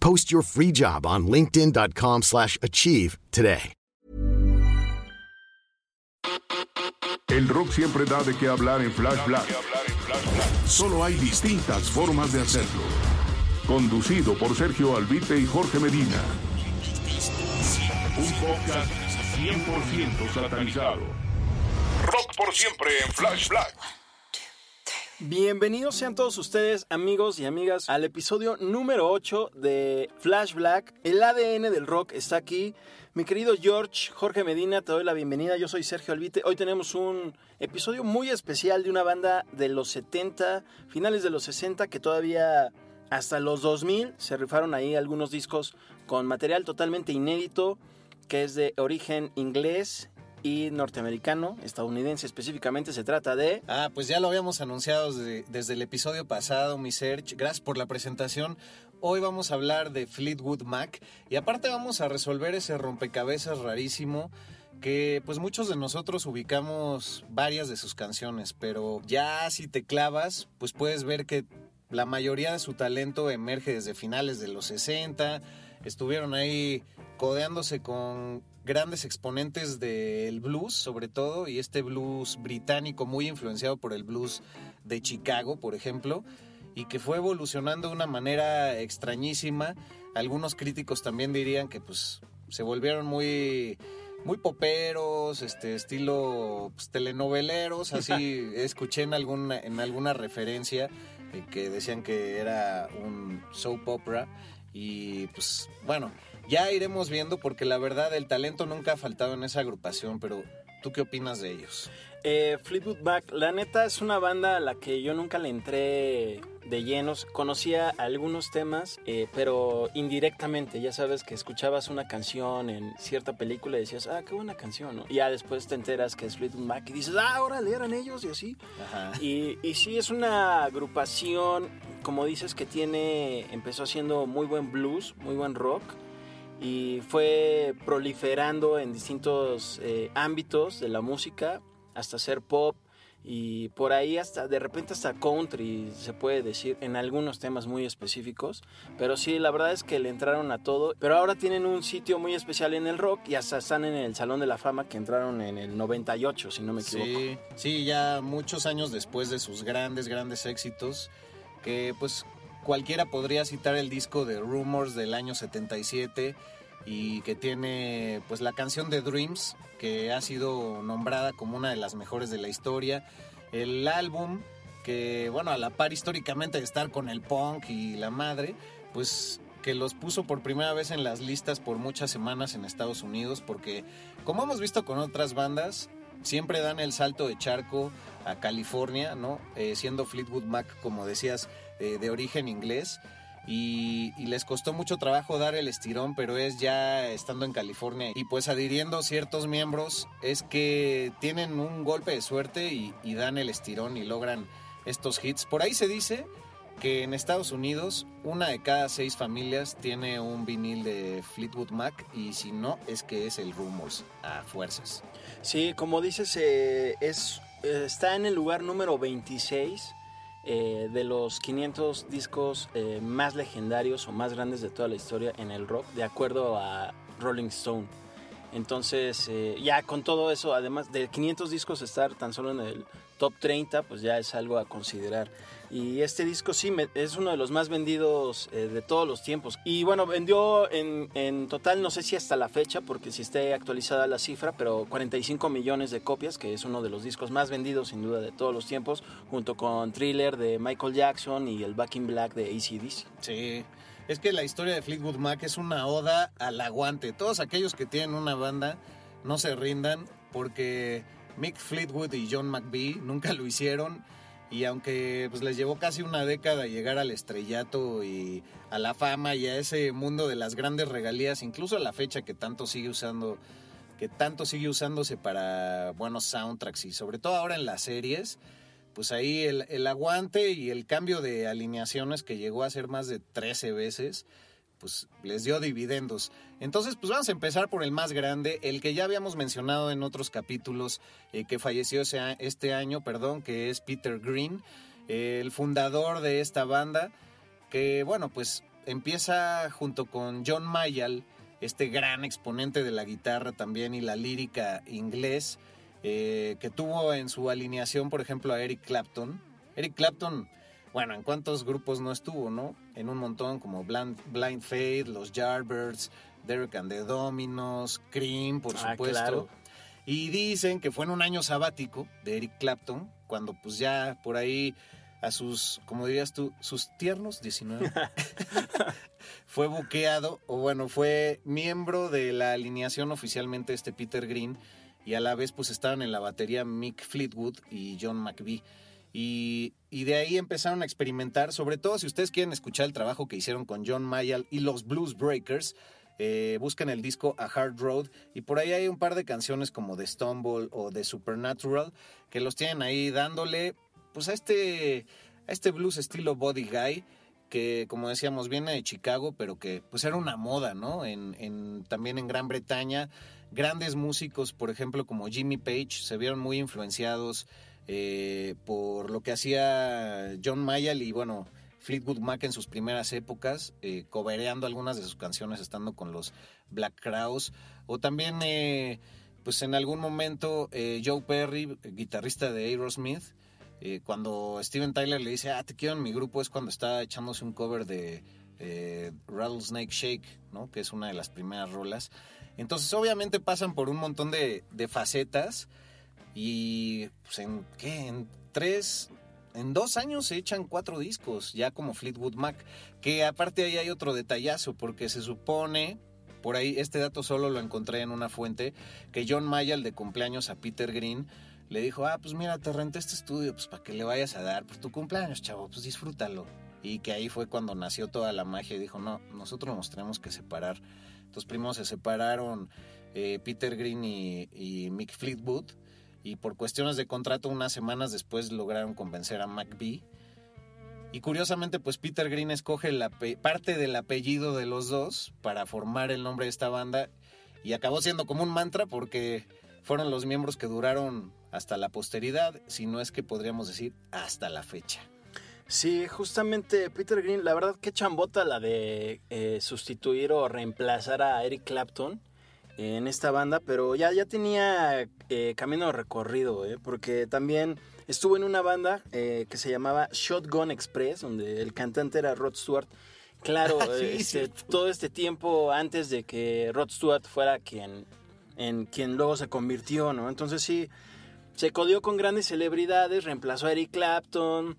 Post your free job on linkedin.com slash achieve today. El rock siempre da de qué hablar en Flash Black. Solo hay distintas formas de hacerlo. Conducido por Sergio Albite y Jorge Medina. Un podcast 100% satanizado. Rock por siempre en Flash Black. Bienvenidos sean todos ustedes, amigos y amigas, al episodio número 8 de Flash Black. El ADN del rock está aquí. Mi querido George, Jorge Medina, te doy la bienvenida. Yo soy Sergio Albite. Hoy tenemos un episodio muy especial de una banda de los 70, finales de los 60, que todavía hasta los 2000 se rifaron ahí algunos discos con material totalmente inédito, que es de origen inglés y norteamericano, estadounidense específicamente, se trata de... Ah, pues ya lo habíamos anunciado desde, el episodio pasado, mi Serge. Gracias por la presentación. Hoy vamos a hablar de Fleetwood Mac y aparte vamos a resolver ese rompecabezas rarísimo que pues muchos de nosotros ubicamos varias de sus canciones, pero ya si te clavas, pues puedes ver que la mayoría de su talento emerge desde finales de los 60, estuvieron ahí codeándose con grandes exponentes del blues, sobre todo, y este blues británico muy influenciado por el blues de Chicago, por ejemplo, y que fue evolucionando de una manera extrañísima. Algunos críticos también dirían que pues se volvieron muy muy poperos, este estilo pues, telenoveleros, así escuché en alguna en alguna referencia eh, que decían que era un soap opera y pues bueno, ya iremos viendo porque la verdad el talento nunca ha faltado en esa agrupación, pero ¿tú qué opinas de ellos? Eh, Fleetwood Mac, la neta es una banda a la que yo nunca le entré de llenos. Conocía algunos temas, eh, pero indirectamente. Ya sabes que escuchabas una canción en cierta película y decías, ah, qué buena canción, ¿no? Y ya después te enteras que es Fleetwood Mac y dices, ah, ahora eran ellos y así. Y, y sí, es una agrupación, como dices, que tiene, empezó haciendo muy buen blues, muy buen rock y fue proliferando en distintos eh, ámbitos de la música hasta ser pop y por ahí hasta de repente hasta country se puede decir en algunos temas muy específicos. Pero sí la verdad es que le entraron a todo. Pero ahora tienen un sitio muy especial en el rock y hasta están en el Salón de la Fama que entraron en el 98 si no me equivoco. Sí, sí ya muchos años después de sus grandes grandes éxitos que pues cualquiera podría citar el disco de Rumors del año 77 y que tiene pues la canción de Dreams que ha sido nombrada como una de las mejores de la historia. El álbum que bueno a la par históricamente de estar con el punk y la madre pues que los puso por primera vez en las listas por muchas semanas en Estados Unidos porque como hemos visto con otras bandas siempre dan el salto de charco a California no eh, siendo Fleetwood Mac como decías eh, de origen inglés y, les costó mucho trabajo dar el estirón, pero es ya estando en California y pues adhiriendo ciertos miembros es que tienen un golpe de suerte y, dan el estirón y logran estos hits. Por ahí se dice que en Estados Unidos una de cada seis familias tiene un vinil de Fleetwood Mac y si no es que es el Rumors a fuerzas. Sí, como dices, eh, es, está en el lugar número 26 eh, de los 500 discos eh, más legendarios o más grandes de toda la historia en el rock, de acuerdo a Rolling Stone. Entonces, eh, ya con todo eso, además de 500 discos estar tan solo en el top 30, pues ya es algo a considerar. Y este disco sí es uno de los más vendidos eh, de todos los tiempos. Y bueno, vendió en, en, total, no sé si hasta la fecha, porque si esté actualizada la cifra, pero 45 millones de copias, que es uno de los discos más vendidos sin duda de todos los tiempos, junto con Thriller de Michael Jackson y el Back in Black de ACDC. Sí. Es que la historia de Fleetwood Mac es una oda al aguante. Todos aquellos que tienen una banda no se rindan porque Mick Fleetwood y John McVie nunca lo hicieron y aunque pues, les llevó casi una década llegar al estrellato y a la fama y a ese mundo de las grandes regalías, incluso a la fecha que tanto sigue usando que tanto sigue usándose para buenos soundtracks y sobre todo ahora en las series, pues ahí el, aguante y el cambio de alineaciones que llegó a ser más de 13 veces, pues les dio dividendos. Entonces, pues vamos a empezar por el más grande, el que ya habíamos mencionado en otros capítulos, eh, que falleció este año, perdón, que es Peter Green, el fundador de esta banda, que bueno, pues empieza junto con John Mayall, este gran exponente de la guitarra también y la lírica inglés, eh, que tuvo en su alineación, por ejemplo, a Eric Clapton. Eric Clapton, bueno, ¿en cuántos grupos no estuvo, no? En un montón, como Blind, Blind Faith, Los Yardbirds, Derek and the Dominos, Cream, por ah, supuesto. Y dicen que fue en un año sabático de Eric Clapton, cuando pues ya por ahí a sus, como dirías tú, sus tiernos 19, fue buqueado, o bueno, fue miembro de la alineación oficialmente este Peter Green, y a la vez pues estaban en la batería Mick Fleetwood y John McVie. Y, de ahí empezaron a experimentar, sobre todo si ustedes quieren escuchar el trabajo que hicieron con John Mayall y los Blues Breakers, eh, buscan el disco A Hard Road y por ahí hay un par de canciones como The Stumble o The Supernatural que los tienen ahí dándole pues a este, a este blues estilo Body Guy que como decíamos viene de Chicago pero que pues era una moda, ¿no? En, también en Gran Bretaña grandes músicos, por ejemplo, como Jimmy Page, se vieron muy influenciados eh, por lo que hacía John Mayall y bueno, Fleetwood Mac en sus primeras épocas, eh, cobereando algunas de sus canciones estando con los Black Crowes, o también eh, pues en algún momento eh, Joe Perry, guitarrista de Aerosmith, cuando Steven Tyler le dice, ah, te quiero en mi grupo, es cuando está echándose un cover de Rattlesnake Shake, ¿no? que es una de las primeras rolas. Entonces, obviamente pasan por un montón de, facetas y pues, en qué, en tres, en dos años se echan cuatro discos, ya como Fleetwood Mac, que aparte ahí hay otro detallazo, porque se supone, por ahí este dato solo lo encontré en una fuente, que John Mayall de cumpleaños a Peter Green le dijo, ah, pues mira, te renté este estudio, pues para que le vayas a dar, pues tu cumpleaños, chavo, pues disfrútalo. Y que ahí fue cuando nació toda la magia y dijo, no, nosotros nos tenemos que separar entonces primero se separaron eh, Peter Green y, Mick Fleetwood y por cuestiones de contrato unas semanas después lograron convencer a McBee. Y curiosamente pues Peter Green escoge la parte del apellido de los dos para formar el nombre de esta banda y acabó siendo como un mantra porque fueron los miembros que duraron hasta la posteridad, si no es que podríamos decir hasta la fecha. Sí, justamente Peter Green, la verdad que chambota la de eh, sustituir o reemplazar a Eric Clapton en esta banda, pero ya, ya tenía eh, camino recorrido, eh, porque también estuvo en una banda que se llamaba Shotgun Express, donde el cantante era Rod Stewart. Claro, este, todo este tiempo antes de que Rod Stewart fuera quien, en quien luego se convirtió, ¿no? Entonces sí, se codió con grandes celebridades, reemplazó a Eric Clapton,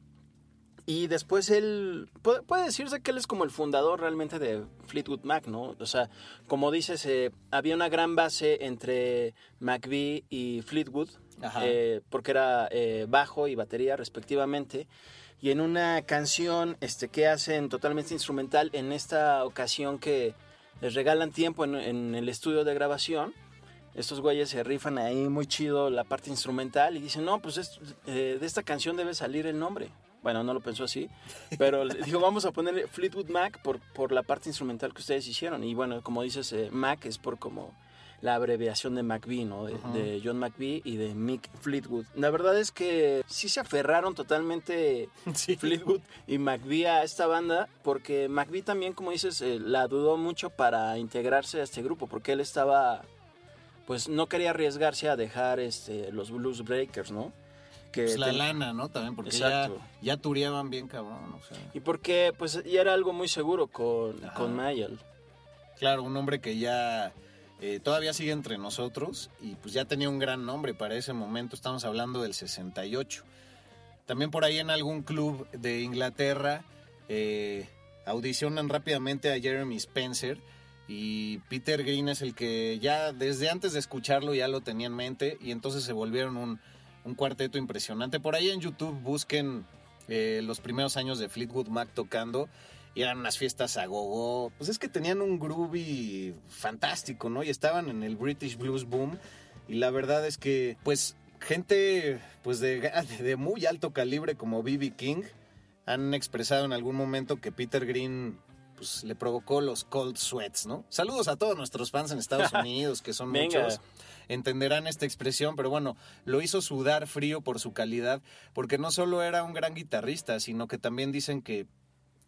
y después él, puede, decirse que él es como el fundador realmente de Fleetwood Mac, ¿no? O sea, como dices, eh, había una gran base entre McVie y Fleetwood, eh, porque era eh, bajo y batería respectivamente. Y en una canción este, que hacen totalmente instrumental, en esta ocasión que les regalan tiempo en, en el estudio de grabación, estos güeyes se rifan ahí muy chido la parte instrumental y dicen, no, pues de esta canción debe salir el nombre. Bueno, no lo pensó así, pero dijo, vamos a poner Fleetwood Mac por, por la parte instrumental que ustedes hicieron. Y bueno, como dices, eh, Mac es por como la abreviación de McVie, ¿no? De, John McVie y de Mick Fleetwood. La verdad es que sí se aferraron totalmente Fleetwood y McVie a esta banda, porque McVie también, como dices, eh, la dudó mucho para integrarse a este grupo, porque él estaba pues no quería arriesgarse a dejar este, los Blues Breakers, ¿no? Que pues la lana, ¿no? También porque ya, ya tureaban bien cabrón. O sea. Y porque pues ya era algo muy seguro con, con Mayel. Claro, un hombre que ya eh, todavía sigue entre nosotros y pues ya tenía un gran nombre para ese momento. Estamos hablando del 68. También por ahí en algún club de Inglaterra eh, audicionan rápidamente a Jeremy Spencer y Peter Green es el que ya desde antes de escucharlo ya lo tenía en mente y entonces se volvieron un, cuarteto impresionante. Por ahí en YouTube busquen eh, los primeros años de Fleetwood Mac tocando y eran unas fiestas a gogo. Pues es que tenían un groovy fantástico, ¿no? Y estaban en el British Blues Boom y la verdad es que pues gente pues de, de muy alto calibre como B.B. King han expresado en algún momento que Peter Green pues, le provocó los cold sweats, ¿no? Saludos a todos nuestros fans en Estados Unidos, que son muchos. Entenderán esta expresión, pero bueno, lo hizo sudar frío por su calidad, porque no solo era un gran guitarrista, sino que también dicen que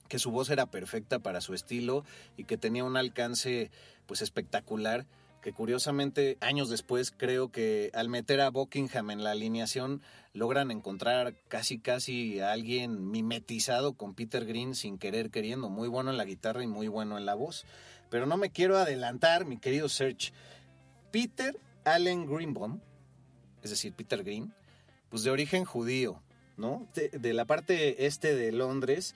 que su voz era perfecta para su estilo y que tenía un alcance pues espectacular que curiosamente años después creo que al meter a Buckingham en la alineación logran encontrar casi casi a alguien mimetizado con Peter Green sin querer queriendo, muy bueno en la guitarra y muy bueno en la voz. Pero no me quiero adelantar, mi querido Serge. Peter Allen Greenbaum, es decir, Peter Green, pues de origen judío, ¿no? De, de la parte este de Londres.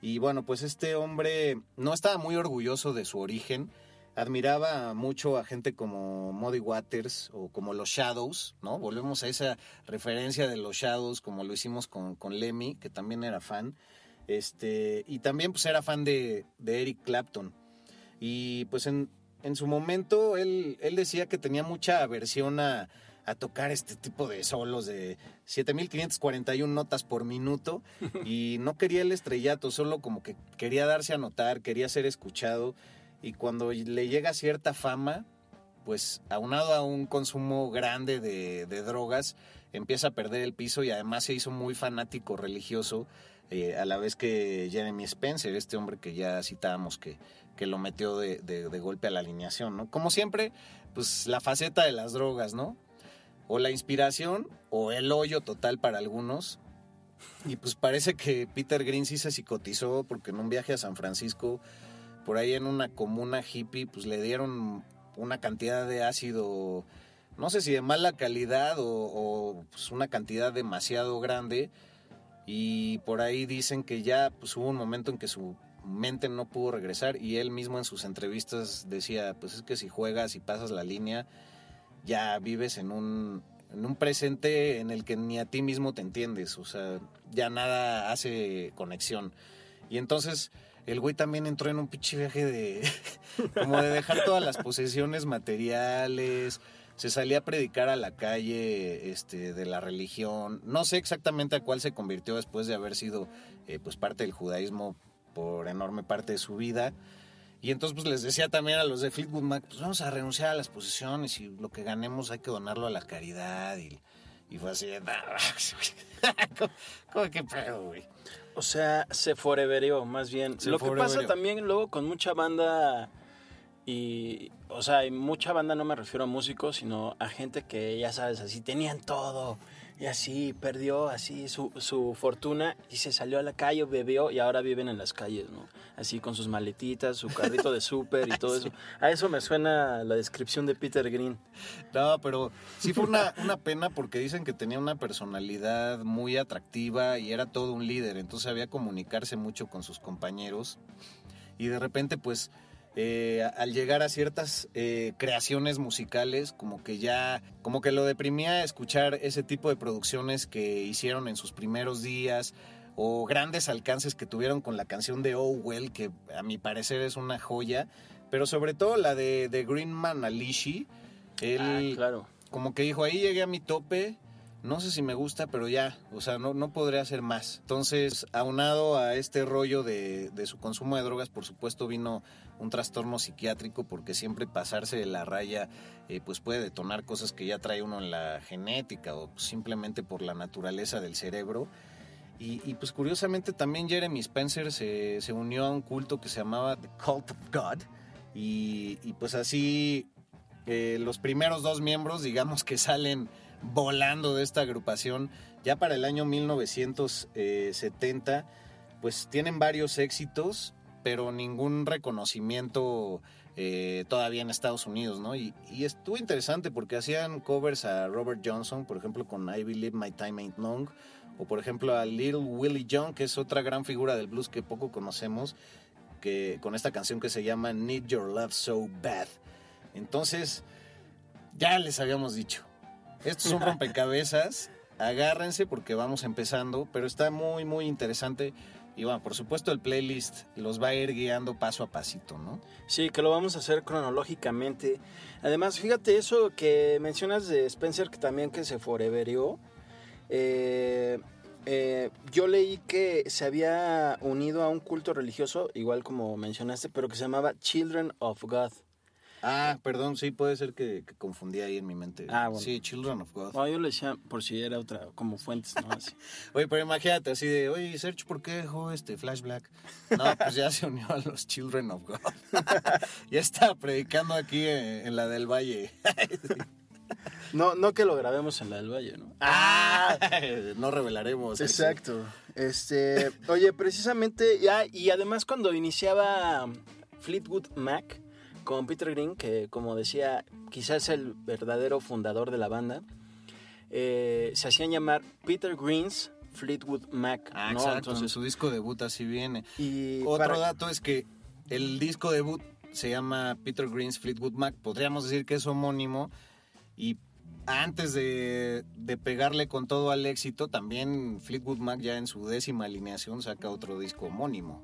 Y bueno, pues este hombre no estaba muy orgulloso de su origen admiraba mucho a gente como Muddy Waters o como los Shadows, ¿no? Volvemos a esa referencia de los Shadows, como lo hicimos con, con Lemmy, que también era fan. Este, y también pues era fan de, Eric Clapton. Y pues en, su momento él, él decía que tenía mucha aversión a, a tocar este tipo de solos de 7541 notas por minuto y no quería el estrellato, solo como que quería darse a notar, quería ser escuchado y cuando le llega cierta fama, pues aunado a un consumo grande de, drogas, empieza a perder el piso y además se hizo muy fanático religioso, eh, a la vez que Jeremy Spencer, este hombre que ya citábamos que, que lo metió de, de, golpe a la alineación, ¿no? Como siempre, pues la faceta de las drogas, ¿no? O la inspiración o el hoyo total para algunos. Y pues parece que Peter Green sí se psicotizó porque en un viaje a San Francisco por ahí en una comuna hippie, pues le dieron una cantidad de ácido, no sé si de mala calidad o, pues una cantidad demasiado grande. Y por ahí dicen que ya pues, hubo un momento en que su mente no pudo regresar y él mismo en sus entrevistas decía, pues es que si juegas y pasas la línea, ya vives en un, en un presente en el que ni a ti mismo te entiendes, o sea, ya nada hace conexión. Y entonces el güey también entró en un pinche viaje de. como de dejar todas las posesiones materiales. Se salía a predicar a la calle este, de la religión. No sé exactamente a cuál se convirtió después de haber sido eh, pues parte del judaísmo por enorme parte de su vida. Y entonces pues les decía también a los de Fleetwood Mac, pues vamos a renunciar a las posesiones y lo que ganemos hay que donarlo a la caridad. Y, y fue así, ¿cómo, que pedo, güey? O sea, se foreverió, más bien. Lo que pasa también luego con mucha banda y, o sea, y mucha banda no me refiero a músicos, sino a gente que, ya sabes, así tenían todo y así perdió así su, su fortuna y se salió a la calle, bebió y ahora viven en las calles, ¿no? Así con sus maletitas, su carrito de súper y todo eso. A eso me suena la descripción de Peter Green. No, pero sí fue una, una pena porque dicen que tenía una personalidad muy atractiva y era todo un líder, entonces sabía comunicarse mucho con sus compañeros y de repente pues eh, al llegar a ciertas eh, creaciones musicales, como que ya, como que lo deprimía escuchar ese tipo de producciones que hicieron en sus primeros días o grandes alcances que tuvieron con la canción de Oh Well, que a mi parecer es una joya, pero sobre todo la de, de Greenman Alishi, él ah, claro. como que dijo, ahí llegué a mi tope, no sé si me gusta, pero ya, o sea, no, no podré hacer más. Entonces, aunado a este rollo de, de, su consumo de drogas, por supuesto vino un trastorno psiquiátrico, porque siempre pasarse de la raya, eh, pues puede detonar cosas que ya trae uno en la genética o simplemente por la naturaleza del cerebro. Y, pues curiosamente también Jeremy Spencer se, se, unió a un culto que se llamaba The Cult of God. Y, pues así Eh, los primeros dos miembros, digamos que salen volando de esta agrupación. Ya para el año 1970, pues tienen varios éxitos, pero ningún reconocimiento eh, todavía en Estados Unidos, ¿no? Y, y, estuvo interesante porque hacían covers a Robert Johnson, por ejemplo, con I Believe My Time Ain't Long, o por ejemplo a Little Willie John, que es otra gran figura del blues que poco conocemos, que con esta canción que se llama Need Your Love So Bad. Entonces, ya les habíamos dicho, esto es un rompecabezas, agárrense porque vamos empezando, pero está muy, muy interesante. Y bueno, por supuesto el playlist los va a ir guiando paso a pasito, ¿no? Sí, que lo vamos a hacer cronológicamente. Además, fíjate eso que mencionas de Spencer, que también que se foreverió. Eh, eh, yo leí que se había unido a un culto religioso, igual como mencionaste, pero que se llamaba Children of God. Ah, perdón, sí, puede ser que, que confundí ahí en mi mente. Ah, bueno. Sí, Children of God. No, yo le decía por si era otra, como fuentes, ¿no? Así. Oye, pero imagínate así de, oye, Sergio, ¿por qué dejó este Flash Black? No, pues ya se unió a los Children of God. ya está predicando aquí en, en la del Valle. No, no que lo grabemos en la del Valle, ¿no? Ah, no revelaremos. Exacto. Este, oye, precisamente, ya, y además cuando iniciaba Fleetwood Mac con Peter Green, que como decía, quizás el verdadero fundador de la banda, eh, se hacían llamar Peter Green's Fleetwood Mac. Ah, ¿no? exacto. Entonces, su disco debut así viene. y Otro para- dato es que el disco debut se llama Peter Green's Fleetwood Mac. Podríamos decir que es homónimo. Y antes de, de pegarle con todo al éxito, también Fleetwood Mac ya en su décima alineación saca otro disco homónimo.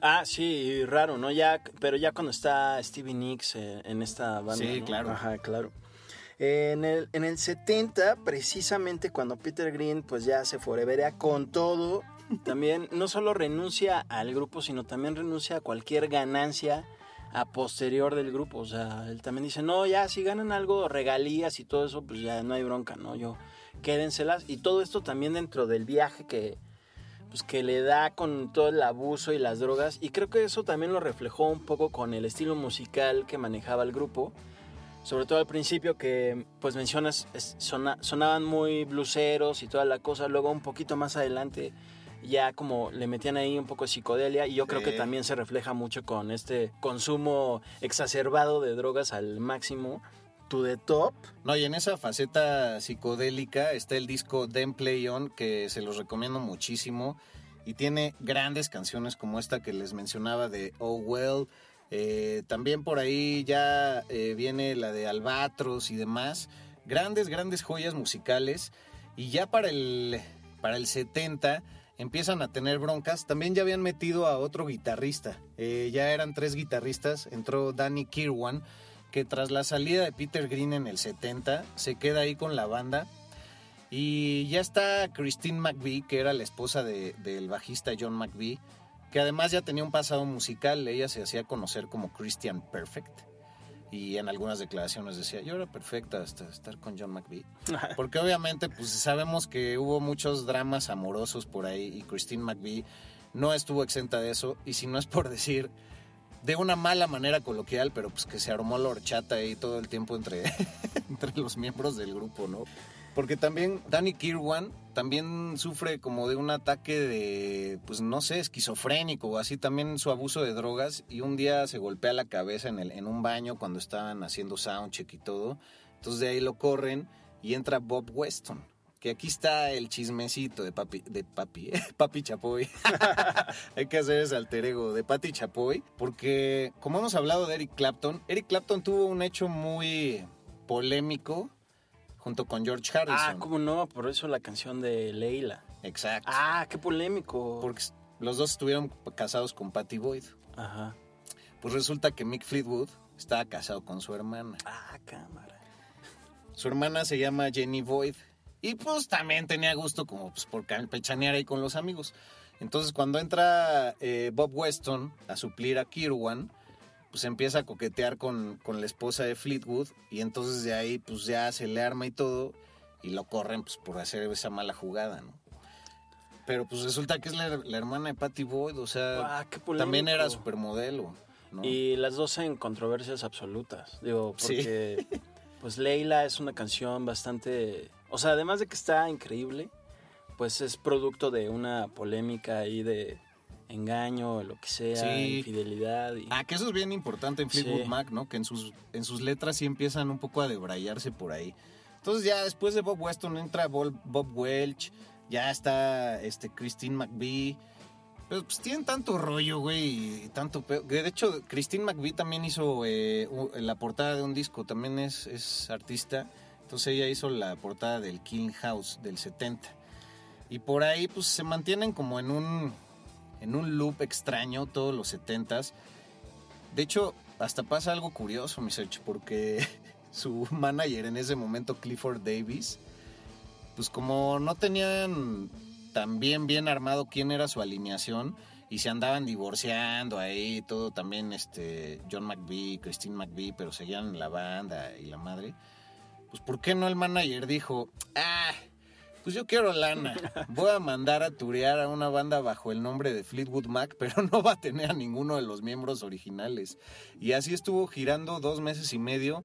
Ah, sí, raro, ¿no? Ya, pero ya cuando está Stevie Nicks eh, en esta banda. Sí, ¿no? claro. Ajá, claro. En el, en el 70, precisamente cuando Peter Green pues ya se foreverea con todo, también no solo renuncia al grupo, sino también renuncia a cualquier ganancia a posterior del grupo. O sea, él también dice, no, ya si ganan algo, regalías y todo eso, pues ya no hay bronca, ¿no? Yo, quédenselas. Y todo esto también dentro del viaje que, pues que le da con todo el abuso y las drogas y creo que eso también lo reflejó un poco con el estilo musical que manejaba el grupo sobre todo al principio que pues mencionas sona- sonaban muy bluseros y toda la cosa luego un poquito más adelante ya como le metían ahí un poco de psicodelia y yo creo que Sí. también se refleja mucho con este consumo exacerbado de drogas al máximo to top No, y en esa faceta psicodélica está el disco Then Play On, que se los recomiendo muchísimo. Y tiene grandes canciones como esta que les mencionaba de Oh Well. Eh, también por ahí ya eh, viene la de Albatros y demás. Grandes, grandes joyas musicales. Y ya para el, para el 70 empiezan a tener broncas. También ya habían metido a otro guitarrista. Eh, ya eran tres guitarristas. Entró Danny Kirwan que tras la salida de Peter Green en el 70 se queda ahí con la banda. Y ya está Christine McVie, que era la esposa de- del bajista John McVie, que además ya tenía un pasado musical, ella se hacía conocer como Christian Perfect. Y en algunas declaraciones decía, yo era perfecta hasta estar con John McVie. Porque obviamente pues sabemos que hubo muchos dramas amorosos por ahí y Christine McVie no estuvo exenta de eso. Y si no es por decir de una mala manera coloquial, pero pues que se armó la horchata ahí todo el tiempo entre, entre los miembros del grupo, ¿no? Porque también Danny Kirwan también sufre como de un ataque de, pues no sé, esquizofrénico o así, también su abuso de drogas y un día se golpea la cabeza en, el, en un baño cuando estaban haciendo soundcheck y todo. Entonces de ahí lo corren y entra Bob Weston. Que aquí está el chismecito de papi, de papi, papi Chapoy. Hay que hacer ese alter ego de Patti Chapoy. Porque, como hemos hablado de Eric Clapton, Eric Clapton tuvo un hecho muy polémico junto con George Harrison. ah cómo no por eso la canción de Leila Exacto. ah qué polémico Porque los dos estuvieron casados con Patty Boyd. ajá Pues resulta que Mick Fleetwood estaba casado con su hermana. ah cámara Su hermana se llama Jenny Boyd. Y pues también tenía gusto como pues, por campechanear ahí con los amigos. Entonces cuando entra eh, Bob Weston a suplir a Kirwan, pues empieza a coquetear con, con la esposa de Fleetwood. Y entonces de ahí pues ya se le arma y todo. Y lo corren pues por hacer esa mala jugada, ¿no? Pero pues resulta que es la, la hermana de Patty Boyd, o sea, Ah, también era supermodelo. ¿no? Y las dos en controversias absolutas. Digo, Sí. porque pues Leila es una canción bastante. O sea, además de que está increíble, pues es producto de una polémica ahí de engaño, lo que sea, Sí. infidelidad. Y... Ah, que eso es bien importante en Fleetwood Sí. Mac, ¿no? Que en sus, en sus letras sí empiezan un poco a debrayarse por ahí. Entonces ya después de Bob Weston entra Bob, Welch, ya está este Christine McVie. Pero pues tienen tanto rollo, güey, y tanto que De hecho, Christine McVie también hizo eh, la portada de un disco, también es, es artista. Entonces ella hizo la portada del King House del 70. Y por ahí pues se mantienen como en un, en un loop extraño todos los 70s. De hecho, hasta pasa algo curioso, mi Sergio, porque su manager en ese momento, Clifford Davis, pues como no tenían tan bien, bien armado quién era su alineación y se andaban divorciando ahí, todo también, este, John McVie, Christine McVie, pero seguían la banda y la madre, pues ¿por qué no el manager dijo, ah, pues yo quiero lana, voy a mandar a turear a una banda bajo el nombre de Fleetwood Mac, pero no va a tener a ninguno de los miembros originales. Y así estuvo girando dos meses y medio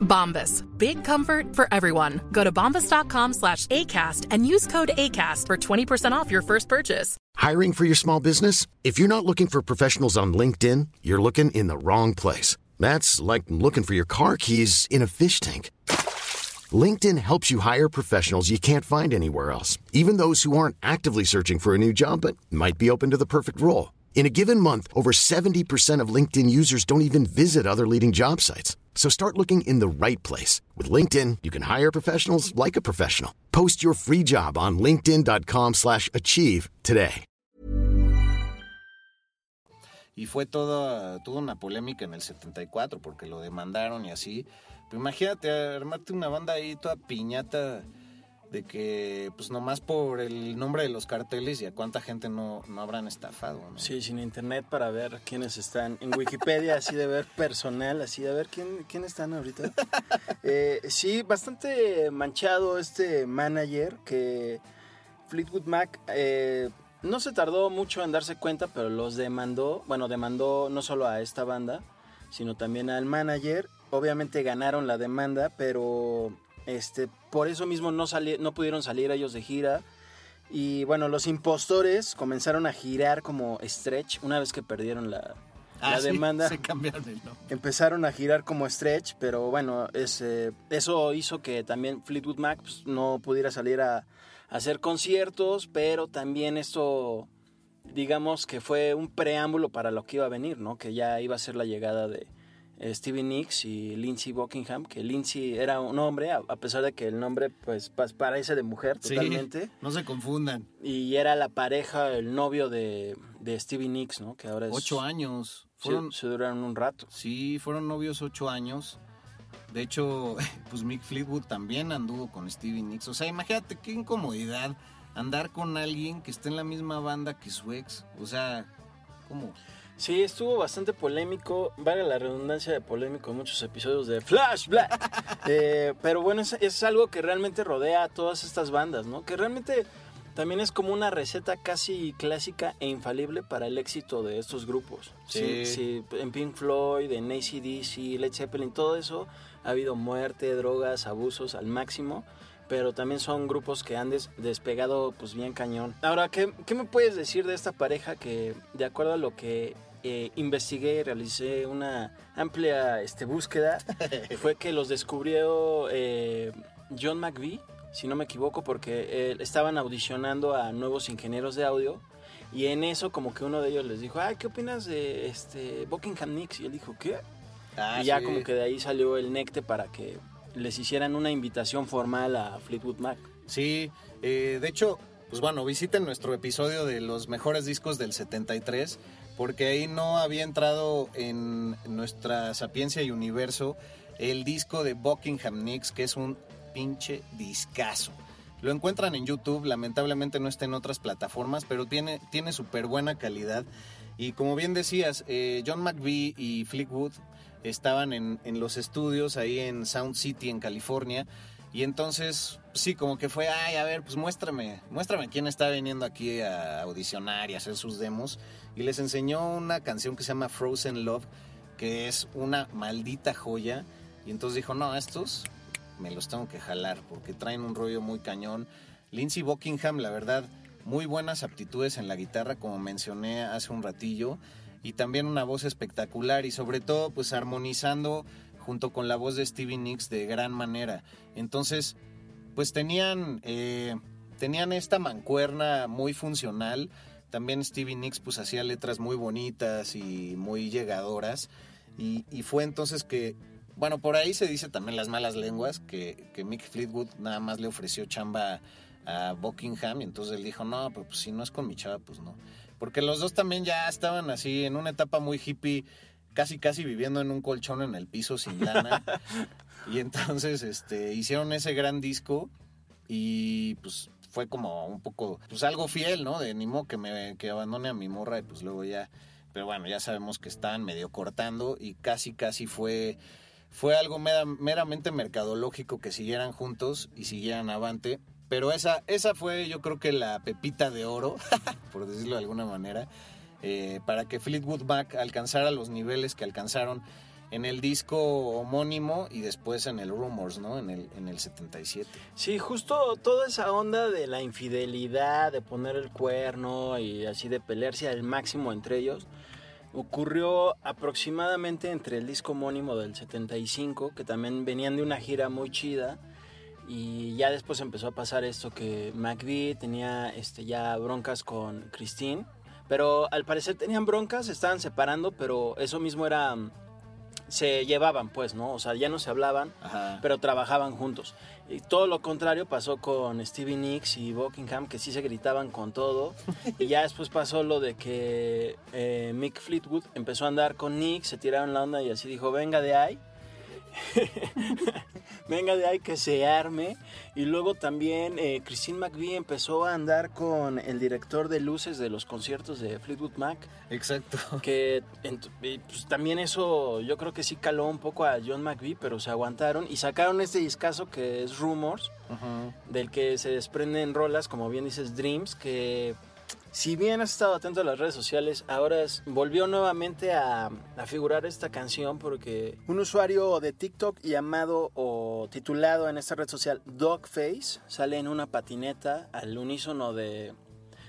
Bombas. Big comfort for everyone. Go to bombas.com slash ACAST and use code ACAST for 20% off your first purchase. Hiring for your small business? If you're not looking for professionals on LinkedIn, you're looking in the wrong place. That's like looking for your car keys in a fish tank. LinkedIn helps you hire professionals you can't find anywhere else, even those who aren't actively searching for a new job but might be open to the perfect role. In a given month, over 70% of LinkedIn users don't even visit other leading job sites. So start looking in the right place. With LinkedIn, you can hire professionals like a professional. Post your free job on linkedin.com slash achieve today. y fue toda, toda una polémica en el 74 porque lo demandaron y así. Pero imagínate armarte una banda ahí toda piñata de que pues nomás por el nombre de los carteles y a cuánta gente no, no habrán estafado. ¿no? Sí, sin internet para ver quiénes están. En Wikipedia, así de ver personal, así de ver quién, quién están ahorita. Eh, sí, bastante manchado este manager que Fleetwood Mac eh, no se tardó mucho en darse cuenta, pero los demandó. Bueno, demandó no solo a esta banda, sino también al manager. Obviamente ganaron la demanda, pero este, por eso mismo no, sali- no pudieron salir ellos de gira. Y bueno, los impostores comenzaron a girar como Stretch una vez que perdieron la, Ah, la sí, demanda. se cambiaron el nombre. Empezaron a girar como Stretch, pero bueno, ese- eso hizo que también Fleetwood Mac pues, no pudiera salir a, a hacer conciertos, pero también esto, digamos que fue un preámbulo para lo que iba a venir, ¿no? Que ya iba a ser la llegada de Stevie Nicks y Lindsey Buckingham, que Lindsey era un hombre, a, pesar de que el nombre pues pa- parece de mujer Sí, totalmente. no se confundan. Y era la pareja, el novio de, de Stevie Nicks, ¿no? Que ahora es... Ocho años. Sí, Fueron, se duraron un rato. sí, fueron novios ocho años. De hecho, pues Mick Fleetwood también anduvo con Stevie Nicks. O sea, imagínate qué incomodidad andar con alguien que está en la misma banda que su ex. O sea, ¿cómo? Sí, estuvo bastante polémico, vale la redundancia de polémico en muchos episodios de Flash Black. Eh, pero bueno, es, es algo que realmente rodea a todas estas bandas, ¿no? Que realmente también es como una receta casi clásica e infalible para el éxito de estos grupos. Sí. sí, en Pink Floyd, en ACDC, Led Zeppelin, todo eso ha habido muerte, drogas, abusos al máximo. Pero también son grupos que han des- despegado pues bien cañón. Ahora, ¿qué, ¿qué me puedes decir de esta pareja que de acuerdo a lo que eh, investigué, realicé una amplia este, búsqueda, fue que los descubrió eh, John McVie, si no me equivoco, porque eh, estaban audicionando a nuevos ingenieros de audio y en eso como que uno de ellos les dijo, ¿qué opinas de este Buckingham Nicks? Y él dijo, ¿qué? Ah, y ya sí. como que de ahí salió el necte para que les hicieran una invitación formal a Fleetwood Mac. Sí, eh, de hecho, pues bueno, visiten nuestro episodio de los mejores discos del 73, porque ahí no había entrado en nuestra sapiencia y universo el disco de Buckingham Nicks, que es un pinche discazo. Lo encuentran en YouTube, lamentablemente no está en otras plataformas, pero tiene, tiene súper buena calidad. Y como bien decías, eh, John McVie y Fleetwood estaban en, en los estudios ahí en Sound City, en California. Y entonces, sí, como que fue, ay, a ver, pues muéstrame, muéstrame quién está viniendo aquí a audicionar y hacer sus demos. Y les enseñó una canción que se llama Frozen Love, que es una maldita joya. Y entonces dijo, no, estos me los tengo que jalar porque traen un rollo muy cañón. Lindsey Buckingham, la verdad, muy buenas aptitudes en la guitarra, como mencioné hace un ratillo, y también una voz espectacular y sobre todo, pues armonizando junto con la voz de Stevie Nicks de gran manera. Entonces, pues tenían, eh, tenían esta mancuerna muy funcional. También Stevie Nicks pues hacía letras muy bonitas y muy llegadoras. Y, fue entonces que, bueno, por ahí se dice también las malas lenguas, que, que Mick Fleetwood nada más le ofreció chamba a Buckingham y entonces él dijo, no, pero pues si no es con mi chava, pues no. Porque los dos también ya estaban así en una etapa muy hippie, casi casi viviendo en un colchón en el piso sin lana. y entonces este, hicieron ese gran disco y pues fue como un poco, pues algo fiel, ¿no? De ni modo que me que abandone a mi morra y pues luego ya, pero bueno, ya sabemos que están medio cortando y casi casi fue fue algo mera- meramente mercadológico que siguieran juntos y siguieran avante. Pero esa, esa fue yo creo que la pepita de oro, por decirlo de alguna manera, eh, para que Fleetwood Mac alcanzara los niveles que alcanzaron en el disco homónimo y después en el Rumors, ¿no? En el, en el 77. Sí, justo toda esa onda de la infidelidad, de poner el cuerno y así de pelearse al máximo entre ellos, ocurrió aproximadamente entre el disco homónimo del 75, que también venían de una gira muy chida, y ya después empezó a pasar esto que McVie tenía este, ya broncas con Christine, pero al parecer tenían broncas, se estaban separando, pero eso mismo era... Se llevaban, pues, ¿no? O sea, ya no se hablaban, Ajá. pero trabajaban juntos. Y todo lo contrario pasó con Stevie Nicks y Buckingham, que sí se gritaban con todo. y ya después pasó lo de que eh, Mick Fleetwood empezó a andar con Nick, se tiraron la onda y así dijo, venga de ahí. venga de ahí que se arme. Y luego también eh, Christine McVie empezó a andar con el director de luces de los conciertos de Fleetwood Mac Exacto. que pues, también eso yo creo que sí caló un poco a John McVie, pero se aguantaron y sacaron este discazo que es Rumors, del que se desprenden rolas, como bien dices, Dreams, que si bien has estado atento a las redes sociales, ahora es- volvió nuevamente a, figurar esta canción porque un usuario de TikTok llamado o titulado en esta red social Dogface sale en una patineta al unísono de,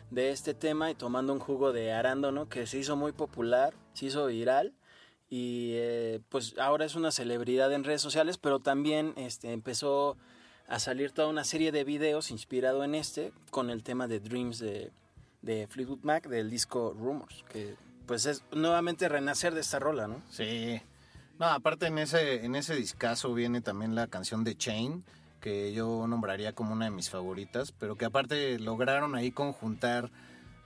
de este tema y tomando un jugo de arándano que se hizo muy popular, se hizo viral y eh, pues ahora es una celebridad en redes sociales, pero también este, empezó a salir toda una serie de videos inspirado en este con el tema de Dreams de, de Fleetwood Mac del disco Rumors, que pues es nuevamente renacer de esta rola, ¿no? Sí. No, aparte en ese, en ese discazo viene también la canción de Chain, que yo nombraría como una de mis favoritas, pero que aparte lograron ahí conjuntar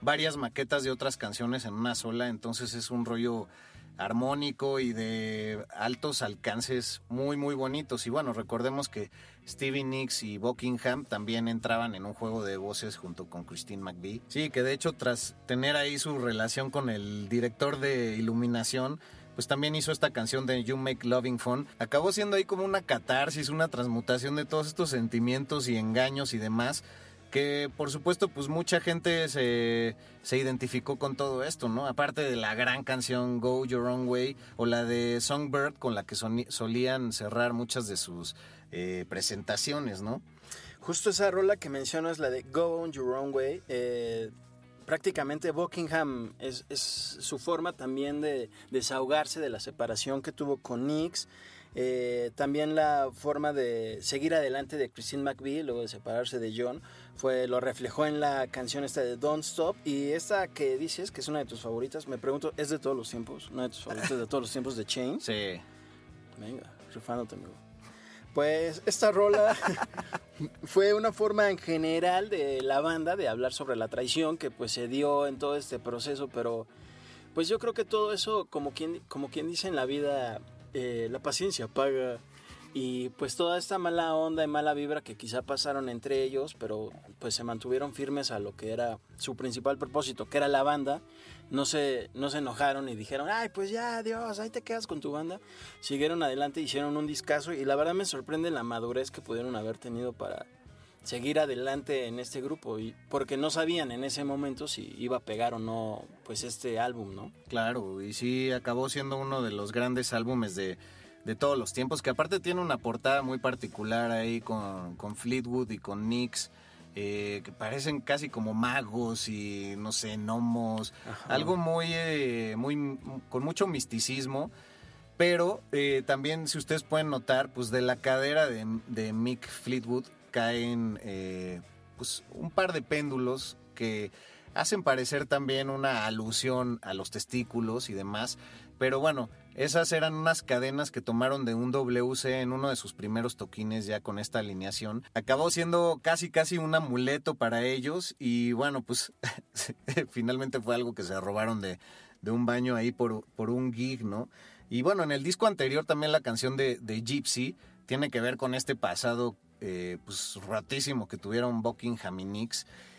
varias maquetas de otras canciones en una sola, entonces es un rollo armónico y de altos alcances muy muy bonitos. Y bueno recordemos que Stevie Nicks y Buckingham también entraban en un juego de voces junto con Christine McVie. Sí que de hecho tras tener ahí su relación con el director de iluminación pues también hizo esta canción de You Make Loving Fun. Acabó siendo ahí como una catarsis, una transmutación de todos estos sentimientos y engaños y demás que por supuesto pues mucha gente se, se, identificó con todo esto, ¿no? Aparte de la gran canción Go Your Own Way o la de Songbird con la que solían cerrar muchas de sus eh, presentaciones, ¿no? Justo esa rola que mencionas, la de Go On Your Own Way, eh, prácticamente Buckingham es, es, su forma también de desahogarse de la separación que tuvo con Nix eh, también la forma de seguir adelante de Christine McVie, luego de separarse de John, fue lo reflejó en la canción esta de Don't Stop. Y esta que dices, que es una de tus favoritas, me pregunto, ¿es de todos los tiempos? ¿Una de tus favoritas de todos los tiempos de Chain? Sí. Venga, rifándote, amigo. Pues esta rola fue una forma en general de la banda de hablar sobre la traición que pues se dio en todo este proceso, pero pues yo creo que todo eso, como quien, como quien dice en la vida, eh, la paciencia paga y pues toda esta mala onda y mala vibra que quizá pasaron entre ellos, pero pues se mantuvieron firmes a lo que era su principal propósito, que era la banda, no se, no se enojaron y dijeron, ay, pues ya, Dios, ahí te quedas con tu banda. Siguieron adelante, hicieron un discazo y la verdad me sorprende la madurez que pudieron haber tenido para seguir adelante en este grupo y porque no sabían en ese momento si iba a pegar o no pues este álbum, ¿no? Claro, y sí acabó siendo uno de los grandes álbumes de, de todos los tiempos, que aparte tiene una portada muy particular ahí con, con Fleetwood y con Nix. Eh, que parecen casi como magos y no sé, gnomos, algo muy, eh, muy, con mucho misticismo, pero eh, también si ustedes pueden notar, pues de la cadera de, de Mick Fleetwood caen eh, pues, un par de péndulos que hacen parecer también una alusión a los testículos y demás. Pero bueno, esas eran unas cadenas que tomaron de un WC en uno de sus primeros toquines ya con esta alineación. Acabó siendo casi casi un amuleto para ellos y bueno, pues finalmente fue algo que se robaron de, de un baño ahí por, por, un gig, ¿no? Y bueno, en el disco anterior también la canción de, Gypsy tiene que ver con este pasado eh, pues ratísimo que tuvieron Buckingham y.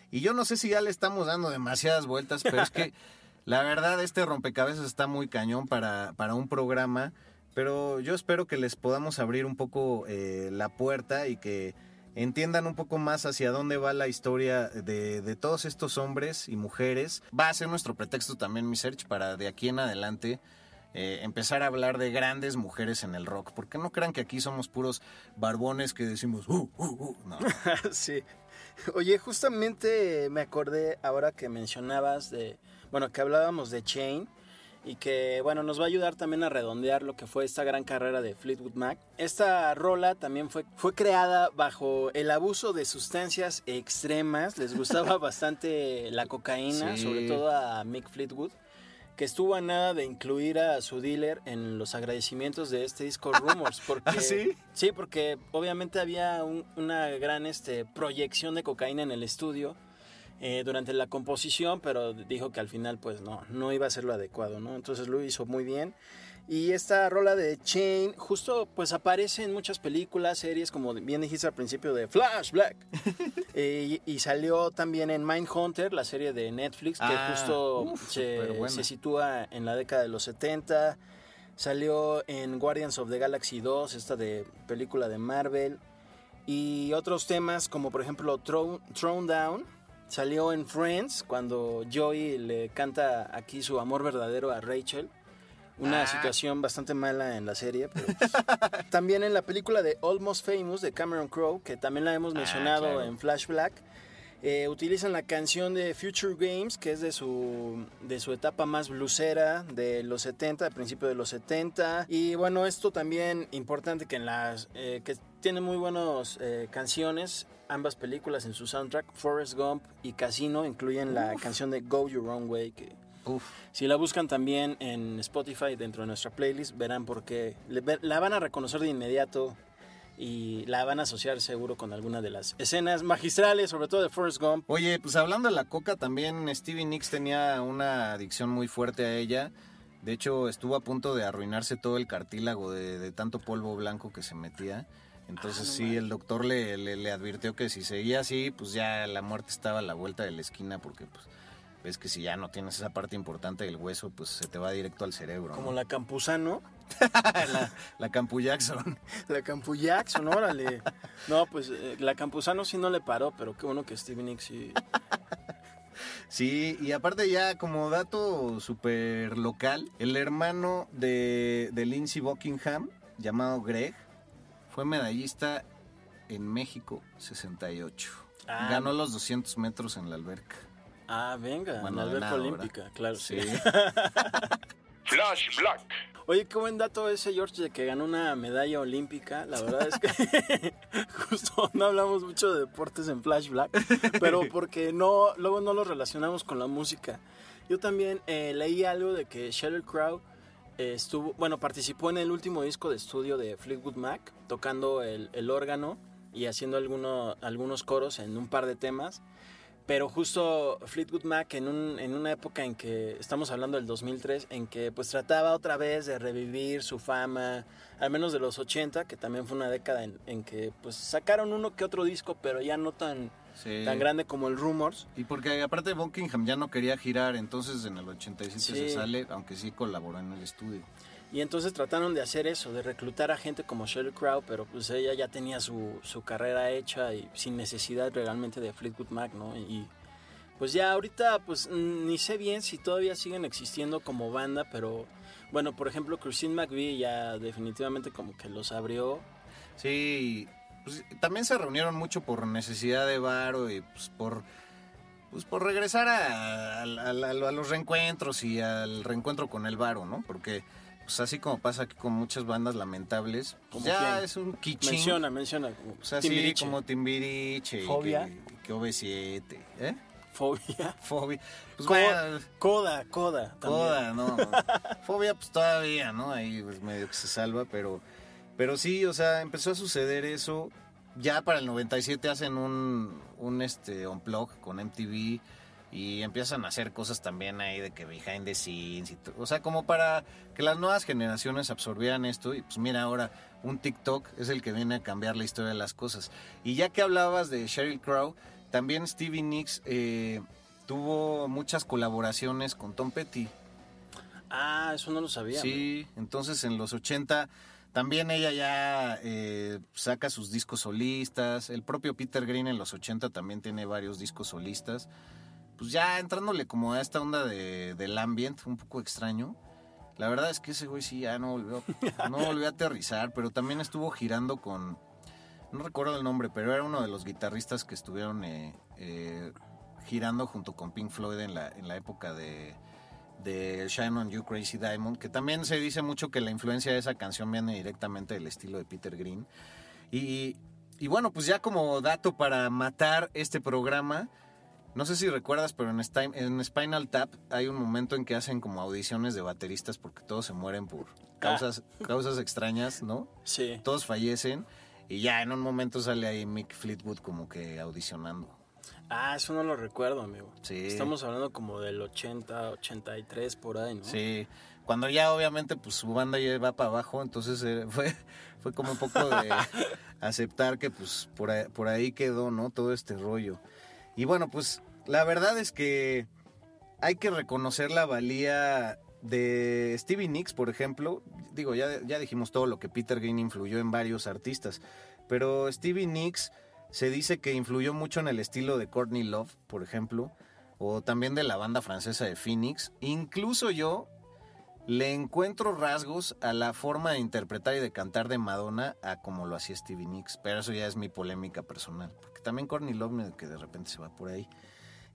Y yo no sé si ya le estamos dando demasiadas vueltas, pero es que la verdad este rompecabezas está muy cañón para, para un programa. Pero yo espero que les podamos abrir un poco eh, la puerta y que entiendan un poco más hacia dónde va la historia de, de, todos estos hombres y mujeres. Va a ser nuestro pretexto también, mi search, para de aquí en adelante eh, empezar a hablar de grandes mujeres en el rock. Porque no crean que aquí somos puros barbones que decimos, uh, uh, uh. No. sí. Oye, justamente me acordé ahora que mencionabas de, bueno, que hablábamos de Chain y que, bueno, nos va a ayudar también a redondear lo que fue esta gran carrera de Fleetwood Mac. Esta rola también fue, fue creada bajo el abuso de sustancias extremas. Les gustaba bastante la cocaína, sobre todo a Mick Fleetwood que estuvo a nada de incluir a su dealer en los agradecimientos de este disco Rumors. Porque, ¿Ah, sí? Sí, porque obviamente había una gran este, proyección de cocaína en el estudio eh, durante la composición, pero dijo que al final pues no, no iba a ser lo adecuado, ¿no? Entonces lo hizo muy bien. Y esta rola de Chain justo pues aparece en muchas películas, series, como bien dijiste al principio de Flash Black. Eh, y, salió también en Mindhunter, la serie de Netflix, que ah, justo se, se, sitúa en la década de los 70. Salió en Guardians of the Galaxy 2, esta de película de Marvel. Y otros temas como por ejemplo Throne Down. Salió en Friends cuando Joey le canta aquí su amor verdadero a Rachel una ah. situación bastante mala en la serie. Pero pues, también en la película de Almost Famous de Cameron Crowe, que también la hemos ah, mencionado en Flash Black, eh, utilizan la canción de Future Games, que es de su, de su etapa más blusera de los 70, de principio de los 70. Y bueno, esto también importante que en las eh, que tiene muy buenas eh, canciones. Ambas películas en su soundtrack, Forrest Gump y Casino, incluyen la canción de Go Your Own Way, que si la buscan también en Spotify dentro de nuestra playlist, verán por qué. La van a reconocer de inmediato y la van a asociar seguro con alguna de las escenas magistrales, sobre todo de Forrest Gump. Oye, pues hablando de la coca, también Stevie Nicks tenía una adicción muy fuerte a ella. De hecho, estuvo a punto de arruinarse todo el cartílago de, de tanto polvo blanco que se metía. Entonces Ah, no sí, el doctor le, le- le advirtió que si seguía así, pues ya la muerte estaba a la vuelta de la esquina porque pues ves que si ya no tienes esa parte importante del hueso, pues se te va directo al cerebro. Como ¿no? la Campuzano. la, la Campu Jackson. La Campu Jackson, órale. No, pues eh, la Campuzano sí no le paró, pero qué bueno que Stevie Nicks sí. Sí, y aparte ya como dato súper local, el hermano de, de Lindsey Buckingham, llamado Greg, fue medallista en México 68. Ah. Ganó los 200 metros en la alberca. Ah, venga, Bueno, la alberca nada, olímpica, claro, sí. Sí. Flash Black. Oye, qué buen dato ese, George, de que ganó una medalla olímpica. La verdad es que justo no hablamos mucho de deportes en Flash Black, pero porque no, luego no lo relacionamos con la música. Yo también eh, leí algo de que Sheryl Crow estuvo, bueno, participó en el último disco de estudio de Fleetwood Mac, tocando el, el órgano y haciendo alguno- algunos coros en un par de temas. Pero justo Fleetwood Mac en, un- en una época en que, estamos hablando del 2003, en que pues trataba otra vez de revivir su fama, al menos de los 80, que también fue una década en, en que pues sacaron uno que otro disco, pero ya no tan, Sí. tan grande como el Rumors. Y porque aparte Buckingham ya no quería girar, entonces en el 87 Sí. se sale, aunque sí colaboró en el estudio. Y entonces trataron de hacer eso, de reclutar a gente como Sheryl Crow, pero pues ella ya tenía su, su carrera hecha y sin necesidad realmente de Fleetwood Mac, ¿no? Y pues ya ahorita pues ni sé bien si todavía siguen existiendo como banda, pero bueno, por ejemplo Christine McVie ya definitivamente como que los abrió. Sí, pues, también se reunieron mucho por necesidad de varo y pues por pues por regresar a, a- a- a los reencuentros y al reencuentro con el varo, ¿no? Porque pues así como pasa aquí con muchas bandas lamentables, pues ¿Como ya quién? es un kitsching. Menciona, menciona. O sea, sí, Timbiriche, como Timbiriche, y Fobia. que, que OV7, ¿eh? Fobia. Fobia. Pues Co- Coda, Coda. también. No. no. Fobia, pues todavía, ¿no? Ahí pues, medio que se salva, pero, pero sí, o sea, empezó a suceder eso. Ya para el 97 hacen un, un este, unplug con MTV y empiezan a hacer cosas también ahí de que behind the scenes y O sea, como para que las nuevas generaciones absorbieran esto y pues mira ahora, un TikTok es el que viene a cambiar la historia de las cosas. Y ya que hablabas de Sheryl Crow, también Stevie Nicks eh, tuvo muchas colaboraciones con Tom Petty. Ah, eso no lo sabía. Sí, entonces en los 80 también ella ya eh, saca sus discos solistas. El propio Peter Green en los 80 también tiene varios discos solistas. Pues ya entrándole como a esta onda de, del ambient, un poco extraño. La verdad es que ese güey sí ya no volvió, no volvió a aterrizar, pero también estuvo girando con... No recuerdo el nombre, pero era uno de los guitarristas que estuvieron eh, eh, girando junto con Pink Floyd en la, en la época de, de Shine on You Crazy Diamond, que también se dice mucho que la influencia de esa canción viene directamente del estilo de Peter Green. Y, y bueno, pues ya como dato para matar este programa, no sé si recuerdas, pero en, en Spinal Tap hay un momento en que hacen como audiciones de bateristas porque todos se mueren por causas, causas extrañas, ¿no? Sí. Todos fallecen y ya en un momento sale ahí Mick Fleetwood como que audicionando. Ah, eso no lo recuerdo, amigo. Sí. Estamos hablando como del 80, 83 por ahí, ¿no? Sí, cuando ya obviamente pues su banda ya va para abajo, entonces eh, fue, fue como un poco de aceptar que pues por ahí, por ahí quedó, ¿no? Todo este rollo. Y bueno, pues la verdad es que hay que reconocer la valía de Stevie Nicks, por ejemplo. Digo, ya, ya dijimos todo lo que Peter Green influyó en varios artistas, pero Stevie Nicks se dice que influyó mucho en el estilo de Courtney Love, por ejemplo, o también de la banda francesa de Phoenix. Incluso yo le encuentro rasgos a la forma de interpretar y de cantar de Madonna a como lo hacía Stevie Nicks, pero eso ya es mi polémica personal, porque también Courtney Love que de repente se va por ahí.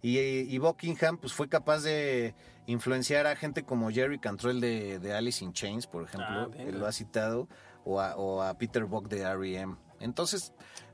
Y, y Buckingham pues fue capaz de influenciar a gente como Jerry Cantrell de, de Alice in Chains, por ejemplo, Ah, él lo ha citado, o a, o a Peter Buck de R.E.M. Entonces,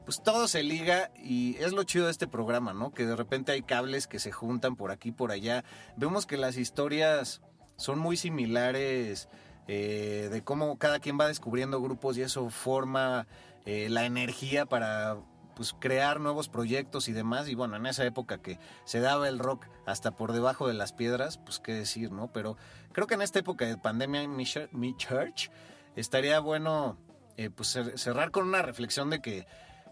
pues todo se liga y es lo chido de este programa, ¿no? Que de repente hay cables que se juntan por aquí, por allá. Vemos que las historias son muy similares eh, de cómo cada quien va descubriendo grupos y eso forma eh, la energía para pues crear nuevos proyectos y demás. Y bueno, en esa época que se daba el rock hasta por debajo de las piedras, pues qué decir, ¿no? Pero creo que en esta época de pandemia en mi, church estaría bueno eh, pues cerrar con una reflexión de que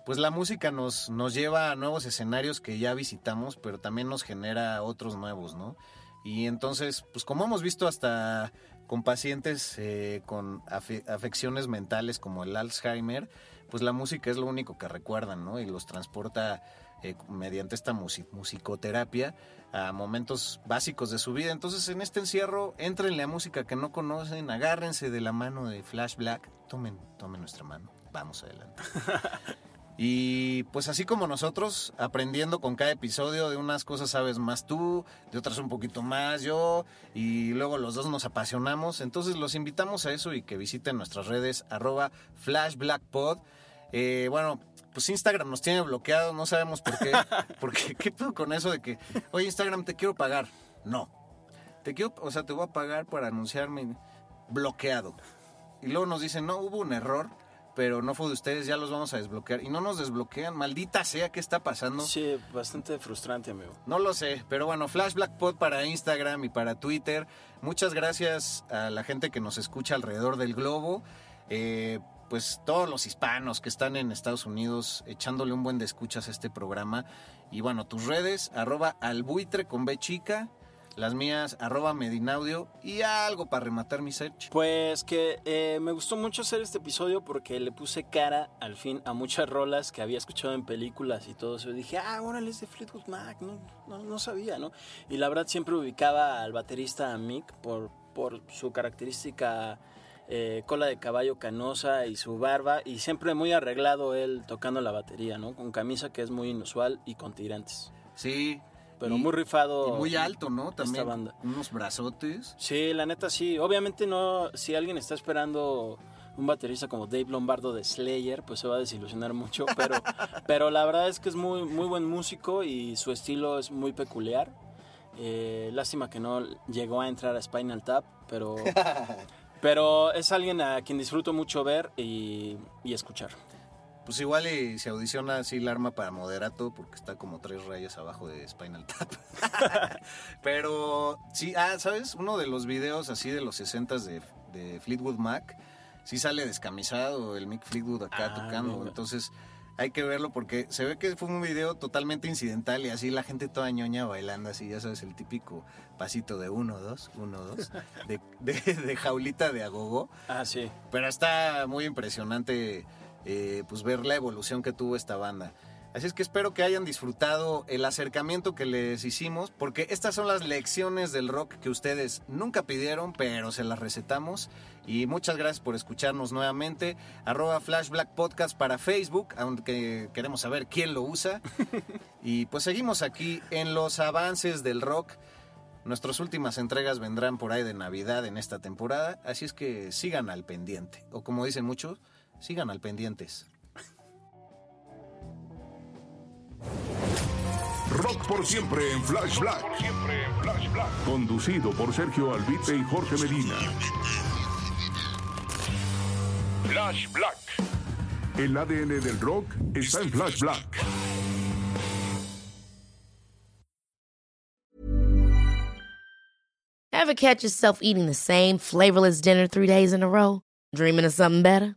pues la música nos, nos lleva a nuevos escenarios que ya visitamos, pero también nos genera otros nuevos, ¿no? Y entonces, pues como hemos visto hasta con pacientes eh, con afecciones mentales como el Alzheimer, pues la música es lo único que recuerdan, ¿no? Y los transporta eh, mediante esta musicoterapia a momentos básicos de su vida. Entonces, en este encierro, entrenle a música que no conocen, agárrense de la mano de Flash Black, tomen, tomen nuestra mano, vamos adelante. Y pues así como nosotros, aprendiendo con cada episodio, de unas cosas sabes más tú, de otras un poquito más yo, y luego los dos nos apasionamos. Entonces los invitamos a eso y que visiten nuestras redes arroba flashblackpod. Eh, bueno, pues Instagram nos tiene bloqueado, no sabemos por qué. porque, ¿qué puedo con eso de que, oye Instagram, te quiero pagar? No. Te quiero, o sea, te voy a pagar para anunciarme bloqueado. Y luego nos dicen, no, hubo un error pero no fue de ustedes, ya los vamos a desbloquear. Y no nos desbloquean, maldita sea, ¿qué está pasando? Sí, bastante frustrante, amigo. No lo sé, pero bueno, Flash Blackpot para Instagram y para Twitter. Muchas gracias a la gente que nos escucha alrededor del globo. Eh, pues todos los hispanos que están en Estados Unidos echándole un buen de escuchas a este programa. Y bueno, tus redes, arroba albuitre con B chica las mías, arroba Medinaudio. Y algo para rematar mi search. Pues que eh, me gustó mucho hacer este episodio porque le puse cara al fin a muchas rolas que había escuchado en películas y todo eso. Y dije, ah, órale, es de Fleetwood Mac. No, no, sabía, ¿no? Y la verdad siempre ubicaba al baterista Mick por, por su característica... Eh, cola de caballo canosa y su barba y siempre muy arreglado él tocando la batería, ¿no? Con camisa que es muy inusual y con tirantes. Sí, pero muy rifado. Y muy alto, ¿no? También. Banda. Unos brazotes. Sí, la neta sí. Obviamente no, si alguien está esperando un baterista como Dave Lombardo de Slayer, pues se va a desilusionar mucho, pero, pero la verdad es que es muy, muy buen músico y su estilo es muy peculiar. Eh, lástima que no llegó a entrar a Spinal Tap, pero, pero es alguien a quien disfruto mucho ver y, y escuchar. Pues igual y se audiciona así el arma para moderato porque está como tres rayas abajo de Spinal Tap. Pero sí, ah, ¿sabes? Uno de los videos así de los 60 de, de Fleetwood Mac, sí sale descamisado el Mick Fleetwood acá ah, tocando. Entonces hay que verlo porque se ve que fue un video totalmente incidental y así la gente toda ñoña bailando así, ya sabes, el típico pasito de uno, dos, uno, dos, de, de, de jaulita de agogo. Ah, sí. Pero está muy impresionante eh, pues ver la evolución que tuvo esta banda. Así es que espero que hayan disfrutado el acercamiento que les hicimos, porque estas son las lecciones del rock que ustedes nunca pidieron, pero se las recetamos. Y muchas gracias por escucharnos nuevamente. Arroba Flash Black Podcast para Facebook, aunque queremos saber quién lo usa. Y pues seguimos aquí en los avances del rock. Nuestras últimas entregas vendrán por ahí de Navidad en esta temporada, así es que sigan al pendiente. O como dicen muchos, Sigan al pendientes. Rock por siempre en Flash Black. Conducido por Sergio Albite y Jorge Medina. Flash Black. El ADN del rock está en Flash Black. Ever catch yourself eating the same flavorless dinner three days in a row? Dreaming of something better?